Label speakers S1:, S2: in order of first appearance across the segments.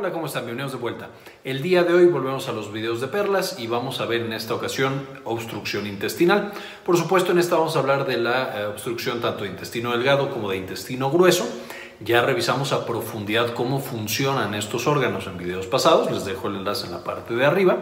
S1: Hola, ¿cómo están? Bienvenidos de vuelta. El día de hoy volvemos a los videos de perlas y vamos a ver en esta ocasión obstrucción intestinal. Por supuesto, en esta vamos a hablar de la eh, obstrucción tanto de intestino delgado como de intestino grueso. Ya revisamos a profundidad cómo funcionan estos órganos en videos pasados, les dejo el enlace en la parte de arriba.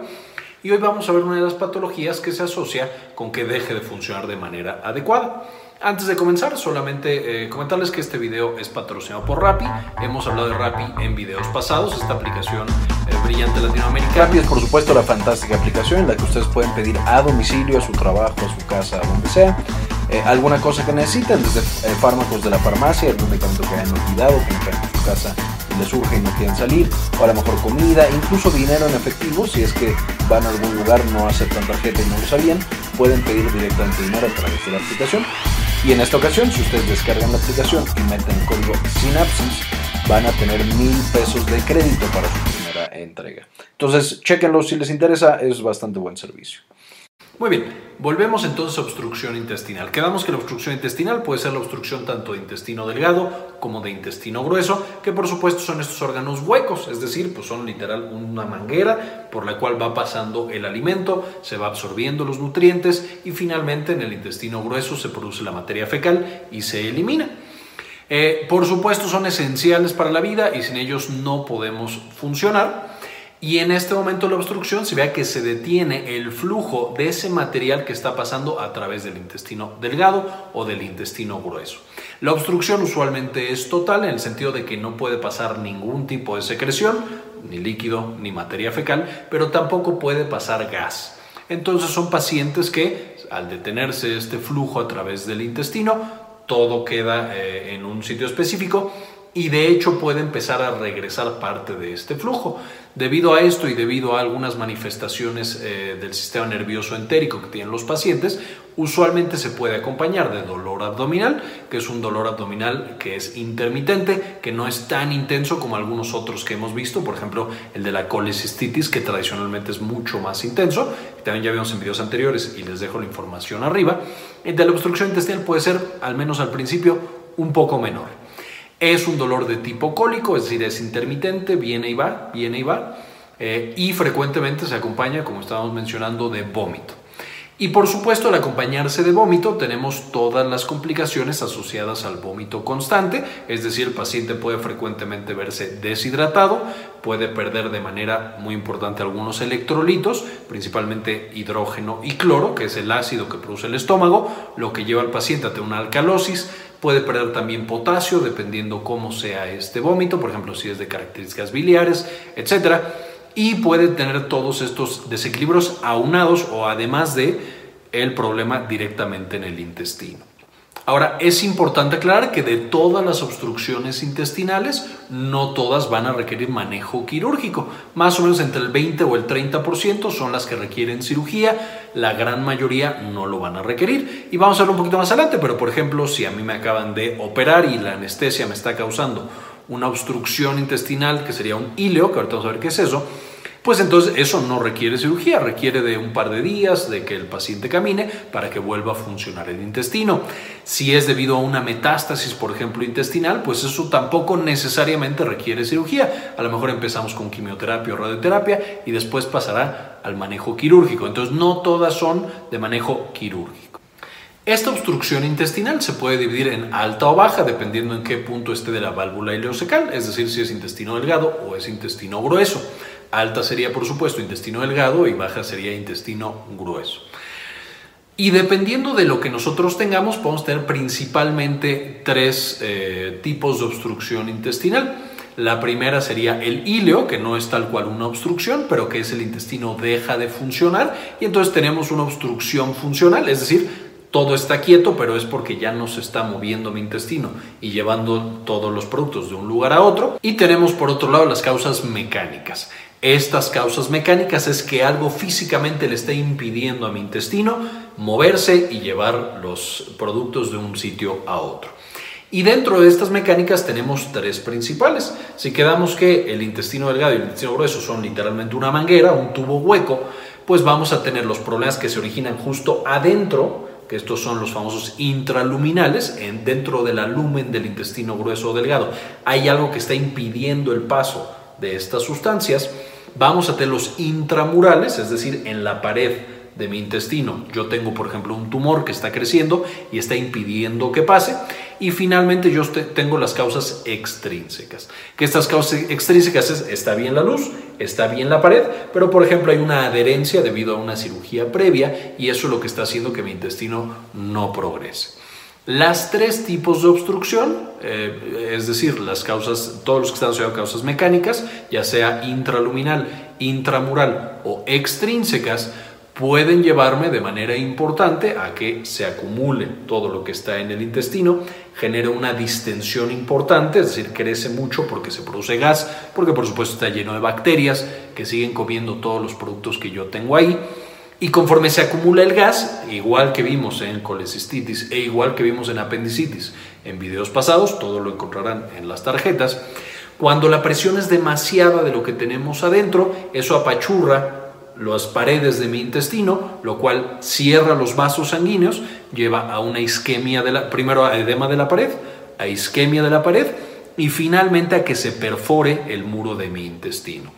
S1: Y hoy vamos a ver una de las patologías que se asocia con que deje de funcionar de manera adecuada. Antes de comenzar, solamente eh, comentarles que este video es patrocinado por Rappi. Hemos hablado de Rappi en videos pasados, esta aplicación eh, brillante latinoamericana.
S2: Rappi es por supuesto la fantástica aplicación en la que ustedes pueden pedir a domicilio, a su trabajo, a su casa, a donde sea, eh, alguna cosa que necesiten, desde fármacos de la farmacia, algún medicamento que hayan olvidado, que en su casa les surge y no quieren salir, o a lo mejor comida, incluso dinero en efectivo, si es que van a algún lugar, no aceptan tarjeta y no lo sabían, pueden pedir directamente dinero a través de la aplicación. Y en esta ocasión, si ustedes descargan la aplicación y meten el código Synapsis, van a tener mil pesos de crédito para su primera entrega. Entonces, chequenlo si les interesa, es bastante buen servicio.
S1: Muy bien, volvemos entonces a obstrucción intestinal. Quedamos que la obstrucción intestinal puede ser la obstrucción tanto de intestino delgado como de intestino grueso, que por supuesto son estos órganos huecos, es decir, pues son literal una manguera por la cual va pasando el alimento, se va absorbiendo los nutrientes y finalmente en el intestino grueso se produce la materia fecal y se elimina. Eh, por supuesto son esenciales para la vida y sin ellos no podemos funcionar. Y en este momento la obstrucción se vea que se detiene el flujo de ese material que está pasando a través del intestino delgado o del intestino grueso. La obstrucción usualmente es total en el sentido de que no puede pasar ningún tipo de secreción, ni líquido, ni materia fecal, pero tampoco puede pasar gas. Entonces son pacientes que al detenerse este flujo a través del intestino, todo queda eh, en un sitio específico y de hecho puede empezar a regresar parte de este flujo. Debido a esto y debido a algunas manifestaciones eh, del sistema nervioso entérico que tienen los pacientes, usualmente se puede acompañar de dolor abdominal, que es un dolor abdominal que es intermitente, que no es tan intenso como algunos otros que hemos visto, por ejemplo el de la colecistitis, que tradicionalmente es mucho más intenso, también ya vimos en videos anteriores y les dejo la información arriba. El de la obstrucción intestinal puede ser, al menos al principio, un poco menor. Es un dolor de tipo cólico, es decir, es intermitente, viene y va, viene y va, eh, y frecuentemente se acompaña, como estábamos mencionando, de vómito. Y por supuesto, al acompañarse de vómito, tenemos todas las complicaciones asociadas al vómito constante, es decir, el paciente puede frecuentemente verse deshidratado, puede perder de manera muy importante algunos electrolitos, principalmente hidrógeno y cloro, que es el ácido que produce el estómago, lo que lleva al paciente a tener una alcalosis, puede perder también potasio dependiendo cómo sea este vómito, por ejemplo, si es de características biliares, etc. Y puede tener todos estos desequilibrios aunados o además de el problema directamente en el intestino. Ahora, es importante aclarar que de todas las obstrucciones intestinales, no todas van a requerir manejo quirúrgico. Más o menos entre el 20 o el 30% son las que requieren cirugía, la gran mayoría no lo van a requerir. Y vamos a ver un poquito más adelante, pero por ejemplo, si a mí me acaban de operar y la anestesia me está causando una obstrucción intestinal, que sería un íleo, que ahorita vamos a ver qué es eso, pues entonces eso no requiere cirugía, requiere de un par de días de que el paciente camine para que vuelva a funcionar el intestino. Si es debido a una metástasis, por ejemplo, intestinal, pues eso tampoco necesariamente requiere cirugía. A lo mejor empezamos con quimioterapia o radioterapia y después pasará al manejo quirúrgico. Entonces no todas son de manejo quirúrgico. Esta obstrucción intestinal se puede dividir en alta o baja dependiendo en qué punto esté de la válvula ileocecal, es decir, si es intestino delgado o es intestino grueso. Alta sería, por supuesto, intestino delgado y baja sería intestino grueso. Y dependiendo de lo que nosotros tengamos, podemos tener principalmente tres eh, tipos de obstrucción intestinal. La primera sería el íleo, que no es tal cual una obstrucción, pero que es el intestino deja de funcionar y entonces tenemos una obstrucción funcional, es decir, todo está quieto, pero es porque ya no se está moviendo mi intestino y llevando todos los productos de un lugar a otro. Y tenemos por otro lado las causas mecánicas. Estas causas mecánicas es que algo físicamente le está impidiendo a mi intestino moverse y llevar los productos de un sitio a otro. Y dentro de estas mecánicas tenemos tres principales. Si quedamos que el intestino delgado y el intestino grueso son literalmente una manguera, un tubo hueco, pues vamos a tener los problemas que se originan justo adentro, que estos son los famosos intraluminales, en, dentro de la lumen del intestino grueso o delgado. Hay algo que está impidiendo el paso de estas sustancias, vamos a tener los intramurales, es decir, en la pared de mi intestino. Yo tengo, por ejemplo, un tumor que está creciendo y está impidiendo que pase. Y finalmente yo tengo las causas extrínsecas. Que estas causas extrínsecas es, está bien la luz, está bien la pared, pero por ejemplo hay una adherencia debido a una cirugía previa y eso es lo que está haciendo que mi intestino no progrese. Las tres tipos de obstrucción, eh, es decir, las causas, todos los que están asociados a causas mecánicas, ya sea intraluminal, intramural o extrínsecas, pueden llevarme de manera importante a que se acumule todo lo que está en el intestino, genere una distensión importante, es decir, crece mucho porque se produce gas, porque por supuesto está lleno de bacterias que siguen comiendo todos los productos que yo tengo ahí. Y conforme se acumula el gas, igual que vimos en colecistitis e igual que vimos en apendicitis en videos pasados, todo lo encontrarán en las tarjetas, cuando la presión es demasiada de lo que tenemos adentro, eso apachurra las paredes de mi intestino, lo cual cierra los vasos sanguíneos, lleva a una isquemia de la, primero a edema de la pared, a isquemia de la pared y finalmente a que se perfore el muro de mi intestino.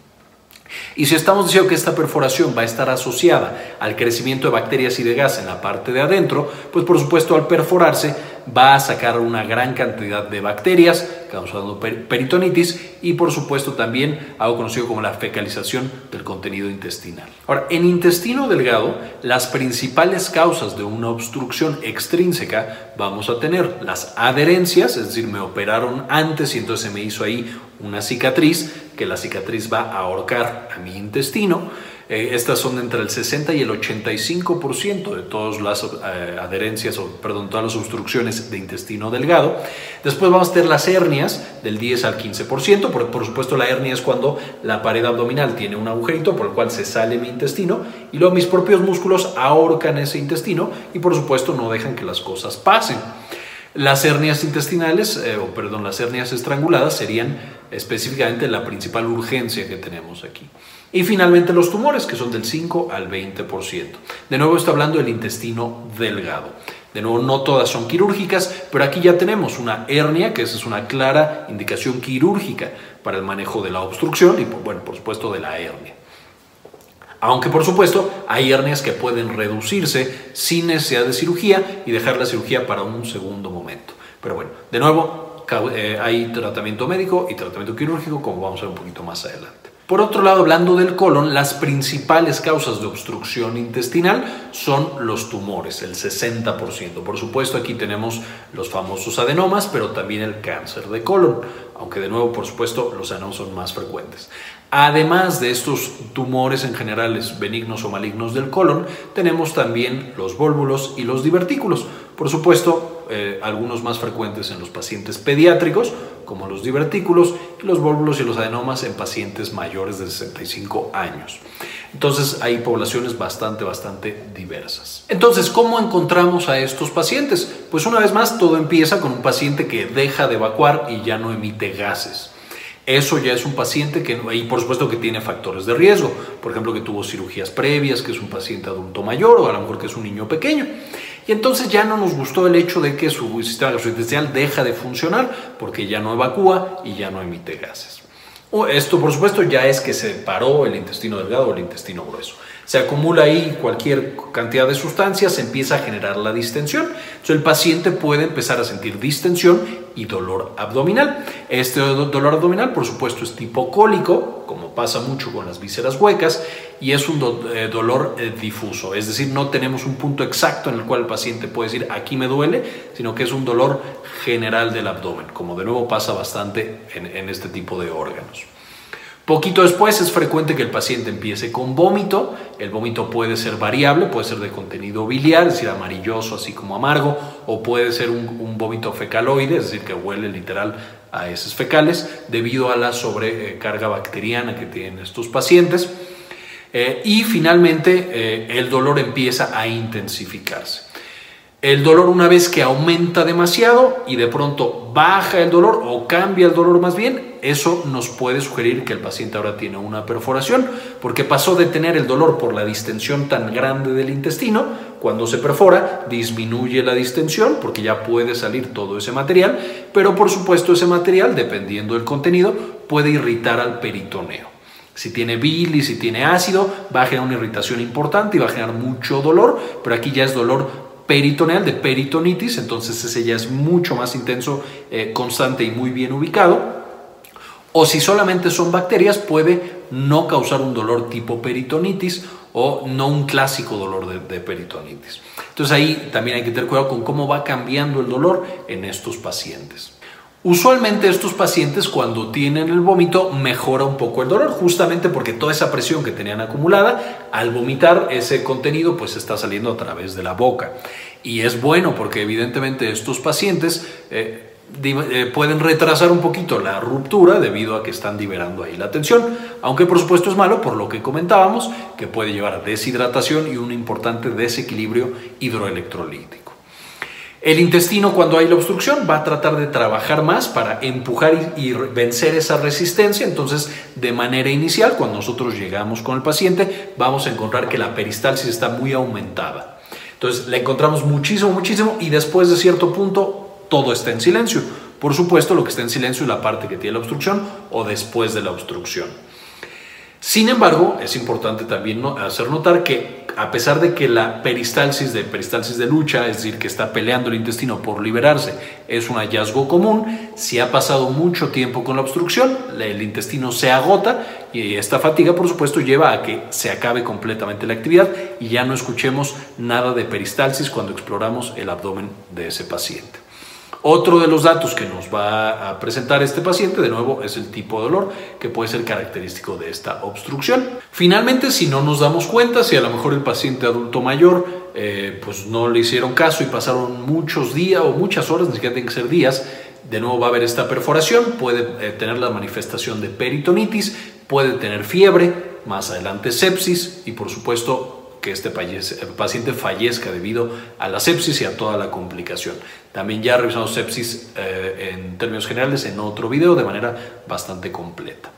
S1: Y si estamos diciendo que esta perforación va a estar asociada al crecimiento de bacterias y de gas en la parte de adentro, pues por supuesto al perforarse va a sacar una gran cantidad de bacterias causando peritonitis y por supuesto también algo conocido como la fecalización del contenido intestinal. Ahora, en intestino delgado, las principales causas de una obstrucción extrínseca vamos a tener las adherencias, es decir, me operaron antes y entonces se me hizo ahí una cicatriz, que la cicatriz va a ahorcar a mi intestino. Eh, estas son entre el 60 y el 85% de todas las eh, adherencias, o perdón, todas las obstrucciones de intestino delgado. Después vamos a tener las hernias del 10 al 15%, por, por supuesto la hernia es cuando la pared abdominal tiene un agujerito por el cual se sale mi intestino y luego mis propios músculos ahorcan ese intestino y por supuesto no dejan que las cosas pasen. Las hernias intestinales, eh, o perdón, las hernias estranguladas serían específicamente la principal urgencia que tenemos aquí. Y finalmente los tumores, que son del 5 al 20%. De nuevo está hablando del intestino delgado. De nuevo, no todas son quirúrgicas, pero aquí ya tenemos una hernia, que esa es una clara indicación quirúrgica para el manejo de la obstrucción y, bueno, por supuesto, de la hernia. Aunque por supuesto hay hernias que pueden reducirse sin necesidad de cirugía y dejar la cirugía para un segundo momento. Pero bueno, de nuevo, eh, hay tratamiento médico y tratamiento quirúrgico, como vamos a ver un poquito más adelante. Por otro lado, hablando del colon, las principales causas de obstrucción intestinal son los tumores, el 60%. Por supuesto, aquí tenemos los famosos adenomas, pero también el cáncer de colon, aunque de nuevo, por supuesto, los adenomas son más frecuentes. Además de estos tumores en generales benignos o malignos del colon, tenemos también los vólvulos y los divertículos. Por supuesto, eh, algunos más frecuentes en los pacientes pediátricos, como los divertículos, los vólvulos y los adenomas en pacientes mayores de 65 años. Entonces hay poblaciones bastante, bastante diversas. Entonces, ¿cómo encontramos a estos pacientes? Pues una vez más, todo empieza con un paciente que deja de evacuar y ya no emite gases. Eso ya es un paciente que, y por supuesto que tiene factores de riesgo, por ejemplo que tuvo cirugías previas, que es un paciente adulto mayor o a lo mejor que es un niño pequeño. Y entonces ya no nos gustó el hecho de que su sistema gastrointestinal deja de funcionar porque ya no evacúa y ya no emite gases. Esto por supuesto ya es que se paró el intestino delgado o el intestino grueso se acumula ahí cualquier cantidad de sustancias, se empieza a generar la distensión. Entonces el paciente puede empezar a sentir distensión y dolor abdominal. Este dolor abdominal, por supuesto, es tipo cólico, como pasa mucho con las vísceras huecas, y es un eh, dolor eh, difuso. Es decir, no tenemos un punto exacto en el cual el paciente puede decir aquí me duele, sino que es un dolor general del abdomen, como de nuevo pasa bastante en este tipo de órganos. Poquito después es frecuente que el paciente empiece con vómito. El vómito puede ser variable, puede ser de contenido biliar, es decir, amarilloso, así como amargo, o puede ser un, vómito fecaloide, es decir, que huele literal a heces fecales, debido a la sobrecarga bacteriana que tienen estos pacientes. Eh, y finalmente eh, el dolor empieza a intensificarse. El dolor una vez que aumenta demasiado y de pronto baja el dolor o cambia el dolor más bien, eso nos puede sugerir que el paciente ahora tiene una perforación porque pasó de tener el dolor por la distensión tan grande del intestino, cuando se perfora disminuye la distensión porque ya puede salir todo ese material, pero por supuesto ese material, dependiendo del contenido, puede irritar al peritoneo. Si tiene bilis, si tiene ácido, va a generar una irritación importante y va a generar mucho dolor, pero aquí ya es dolor peritoneal de peritonitis, entonces ese ya es mucho más intenso, eh, constante y muy bien ubicado. O si solamente son bacterias, puede no causar un dolor tipo peritonitis o no un clásico dolor de, peritonitis. Entonces ahí también hay que tener cuidado con cómo va cambiando el dolor en estos pacientes. Usualmente estos pacientes cuando tienen el vómito mejora un poco el dolor, justamente porque toda esa presión que tenían acumulada, al vomitar ese contenido pues está saliendo a través de la boca. Y es bueno porque evidentemente estos pacientes eh, pueden retrasar un poquito la ruptura debido a que están liberando ahí la tensión, aunque por supuesto es malo por lo que comentábamos, que puede llevar a deshidratación y un importante desequilibrio hidroelectrolítico. El intestino cuando hay la obstrucción va a tratar de trabajar más para empujar y, vencer esa resistencia. Entonces, de manera inicial, cuando nosotros llegamos con el paciente, vamos a encontrar que la peristalsis está muy aumentada. Entonces, la encontramos muchísimo, muchísimo y después de cierto punto, todo está en silencio. Por supuesto, lo que está en silencio es la parte que tiene la obstrucción o después de la obstrucción. Sin embargo, es importante también hacer notar que a pesar de que la peristalsis de peristalsis de lucha, es decir, que está peleando el intestino por liberarse, es un hallazgo común, si ha pasado mucho tiempo con la obstrucción, el intestino se agota y esta fatiga, por supuesto, lleva a que se acabe completamente la actividad y ya no escuchemos nada de peristalsis cuando exploramos el abdomen de ese paciente. Otro de los datos que nos va a presentar este paciente, de nuevo, es el tipo de dolor que puede ser característico de esta obstrucción. Finalmente, si no nos damos cuenta, si a lo mejor el paciente adulto mayor eh, pues no le hicieron caso y pasaron muchos días o muchas horas, ni siquiera tienen que ser días, de nuevo va a haber esta perforación, puede eh, tener la manifestación de peritonitis, puede tener fiebre, más adelante sepsis y por supuesto que este paciente fallezca debido a la sepsis y a toda la complicación. También ya revisamos sepsis eh, en términos generales en otro video de manera bastante completa.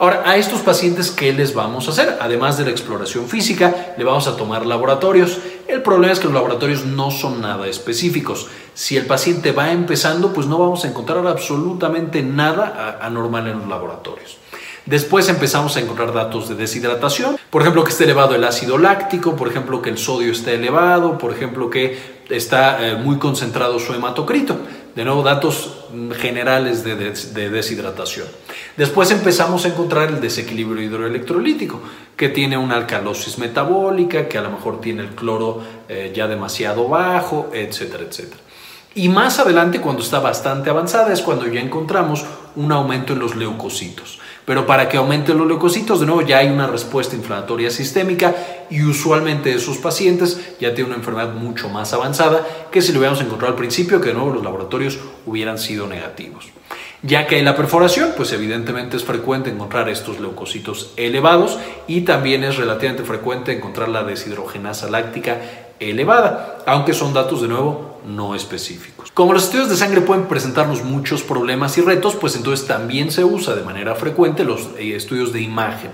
S1: Ahora, a estos pacientes, ¿qué les vamos a hacer? Además de la exploración física, le vamos a tomar laboratorios. El problema es que los laboratorios no son nada específicos. Si el paciente va empezando, pues no vamos a encontrar absolutamente nada anormal en los laboratorios. Después empezamos a encontrar datos de deshidratación, por ejemplo que esté elevado el ácido láctico, por ejemplo que el sodio esté elevado, por ejemplo que está eh, muy concentrado su hematocrito. De nuevo, datos generales de, deshidratación. Después empezamos a encontrar el desequilibrio hidroelectrolítico, que tiene una alcalosis metabólica, que a lo mejor tiene el cloro eh, ya demasiado bajo, etcétera, etcétera. Y más adelante, cuando está bastante avanzada, es cuando ya encontramos un aumento en los leucocitos. Pero para que aumenten los leucocitos, de nuevo ya hay una respuesta inflamatoria sistémica y usualmente esos pacientes ya tienen una enfermedad mucho más avanzada que si lo hubiéramos encontrado al principio, que de nuevo los laboratorios hubieran sido negativos. Ya que en la perforación, pues evidentemente es frecuente encontrar estos leucocitos elevados y también es relativamente frecuente encontrar la deshidrogenasa láctica elevada, aunque son datos de nuevo no específicos. Como los estudios de sangre pueden presentarnos muchos problemas y retos, pues entonces también se usa de manera frecuente los eh, estudios de imagen.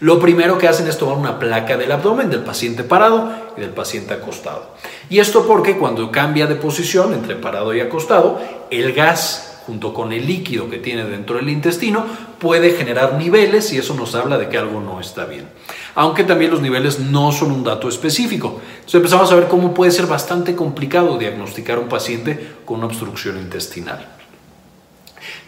S1: Lo primero que hacen es tomar una placa del abdomen del paciente parado y del paciente acostado. Y esto porque cuando cambia de posición entre parado y acostado, el gas junto con el líquido que tiene dentro del intestino, puede generar niveles y eso nos habla de que algo no está bien. Aunque también los niveles no son un dato específico. Entonces empezamos a ver cómo puede ser bastante complicado diagnosticar a un paciente con una obstrucción intestinal.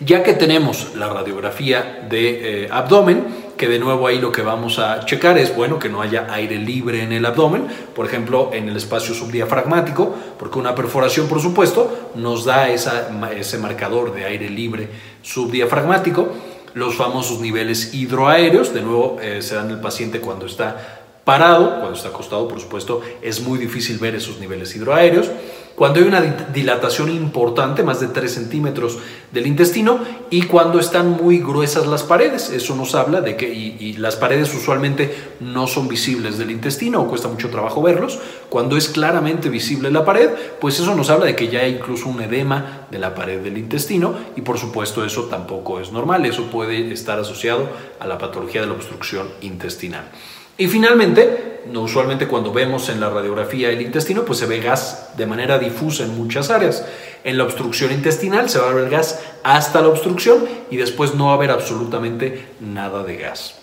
S1: Ya que tenemos la radiografía de eh, abdomen, que de nuevo ahí lo que vamos a checar es, bueno, que no haya aire libre en el abdomen, por ejemplo, en el espacio subdiafragmático, porque una perforación, por supuesto, nos da ese marcador de aire libre subdiafragmático, los famosos niveles hidroaéreos, de nuevo eh, se dan el paciente cuando está parado, cuando está acostado, por supuesto, es muy difícil ver esos niveles hidroaéreos cuando hay una dilatación importante, más de 3 centímetros del intestino, y cuando están muy gruesas las paredes. Eso nos habla de que, y, las paredes usualmente no son visibles del intestino o cuesta mucho trabajo verlos. Cuando es claramente visible la pared, pues eso nos habla de que ya hay incluso un edema de la pared del intestino, y por supuesto eso tampoco es normal. Eso puede estar asociado a la patología de la obstrucción intestinal. Y finalmente, usualmente cuando vemos en la radiografía el intestino, pues se ve gas de manera difusa en muchas áreas. En la obstrucción intestinal se va a ver gas hasta la obstrucción y después no va a haber absolutamente nada de gas.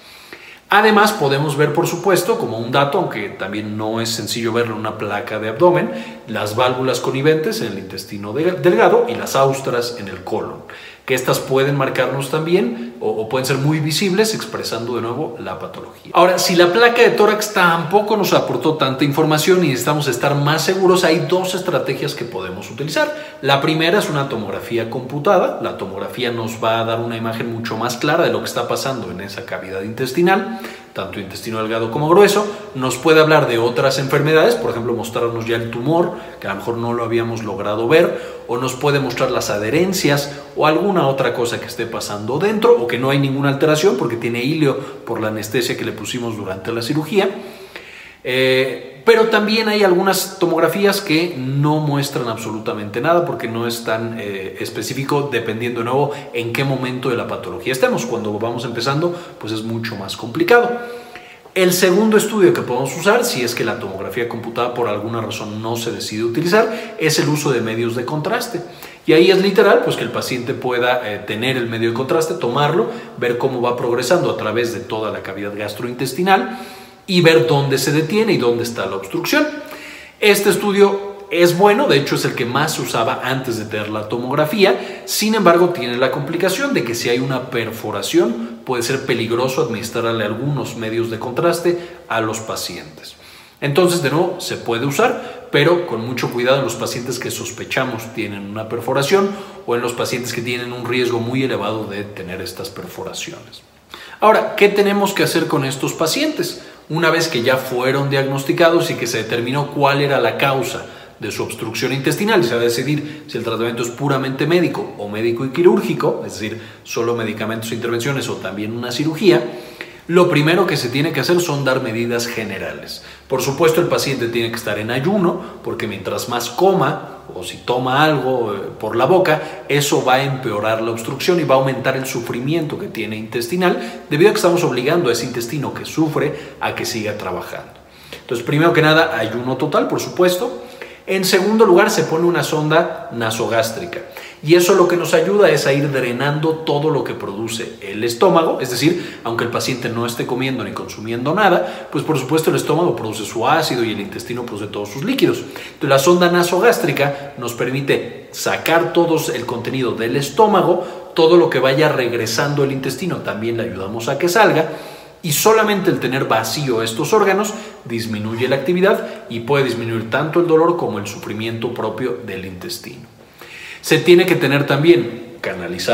S1: Además, podemos ver, por supuesto, como un dato, aunque también no es sencillo verlo en una placa de abdomen, las válvulas coniventes en el intestino delgado y las austras en el colon que estas pueden marcarnos también o, pueden ser muy visibles expresando de nuevo la patología. Ahora, si la placa de tórax tampoco nos aportó tanta información y necesitamos estar más seguros, hay dos estrategias que podemos utilizar. La primera es una tomografía computada. La tomografía nos va a dar una imagen mucho más clara de lo que está pasando en esa cavidad intestinal tanto intestino delgado como grueso, nos puede hablar de otras enfermedades, por ejemplo, mostrarnos ya el tumor, que a lo mejor no lo habíamos logrado ver, o nos puede mostrar las adherencias o alguna otra cosa que esté pasando dentro, o que no hay ninguna alteración porque tiene hilio por la anestesia que le pusimos durante la cirugía. Eh, pero también hay algunas tomografías que no muestran absolutamente nada porque no es tan eh, específico dependiendo de nuevo en qué momento de la patología estemos. Cuando vamos empezando, pues es mucho más complicado. El segundo estudio que podemos usar, si es que la tomografía computada por alguna razón no se decide utilizar, es el uso de medios de contraste. Y ahí es literal, pues que el paciente pueda eh, tener el medio de contraste, tomarlo, ver cómo va progresando a través de toda la cavidad gastrointestinal y ver dónde se detiene y dónde está la obstrucción. Este estudio es bueno, de hecho es el que más se usaba antes de tener la tomografía, sin embargo tiene la complicación de que si hay una perforación puede ser peligroso administrarle algunos medios de contraste a los pacientes. Entonces, de nuevo, se puede usar, pero con mucho cuidado en los pacientes que sospechamos tienen una perforación o en los pacientes que tienen un riesgo muy elevado de tener estas perforaciones. Ahora, ¿qué tenemos que hacer con estos pacientes? una vez que ya fueron diagnosticados y que se determinó cuál era la causa de su obstrucción intestinal y se va a decidir si el tratamiento es puramente médico o médico y quirúrgico, es decir, solo medicamentos e intervenciones o también una cirugía, lo primero que se tiene que hacer son dar medidas generales. Por supuesto, el paciente tiene que estar en ayuno, porque mientras más coma o si toma algo eh, por la boca, eso va a empeorar la obstrucción y va a aumentar el sufrimiento que tiene intestinal, debido a que estamos obligando a ese intestino que sufre a que siga trabajando. Entonces, primero que nada, ayuno total, por supuesto. En segundo lugar, se pone una sonda nasogástrica. Y eso lo que nos ayuda es a ir drenando todo lo que produce el estómago, es decir, aunque el paciente no esté comiendo ni consumiendo nada, pues por supuesto el estómago produce su ácido y el intestino produce todos sus líquidos. La sonda nasogástrica nos permite sacar todo el contenido del estómago, todo lo que vaya regresando el intestino también le ayudamos a que salga y solamente el tener vacío estos órganos disminuye la actividad y puede disminuir tanto el dolor como el sufrimiento propio del intestino. Se tiene que tener también canalizado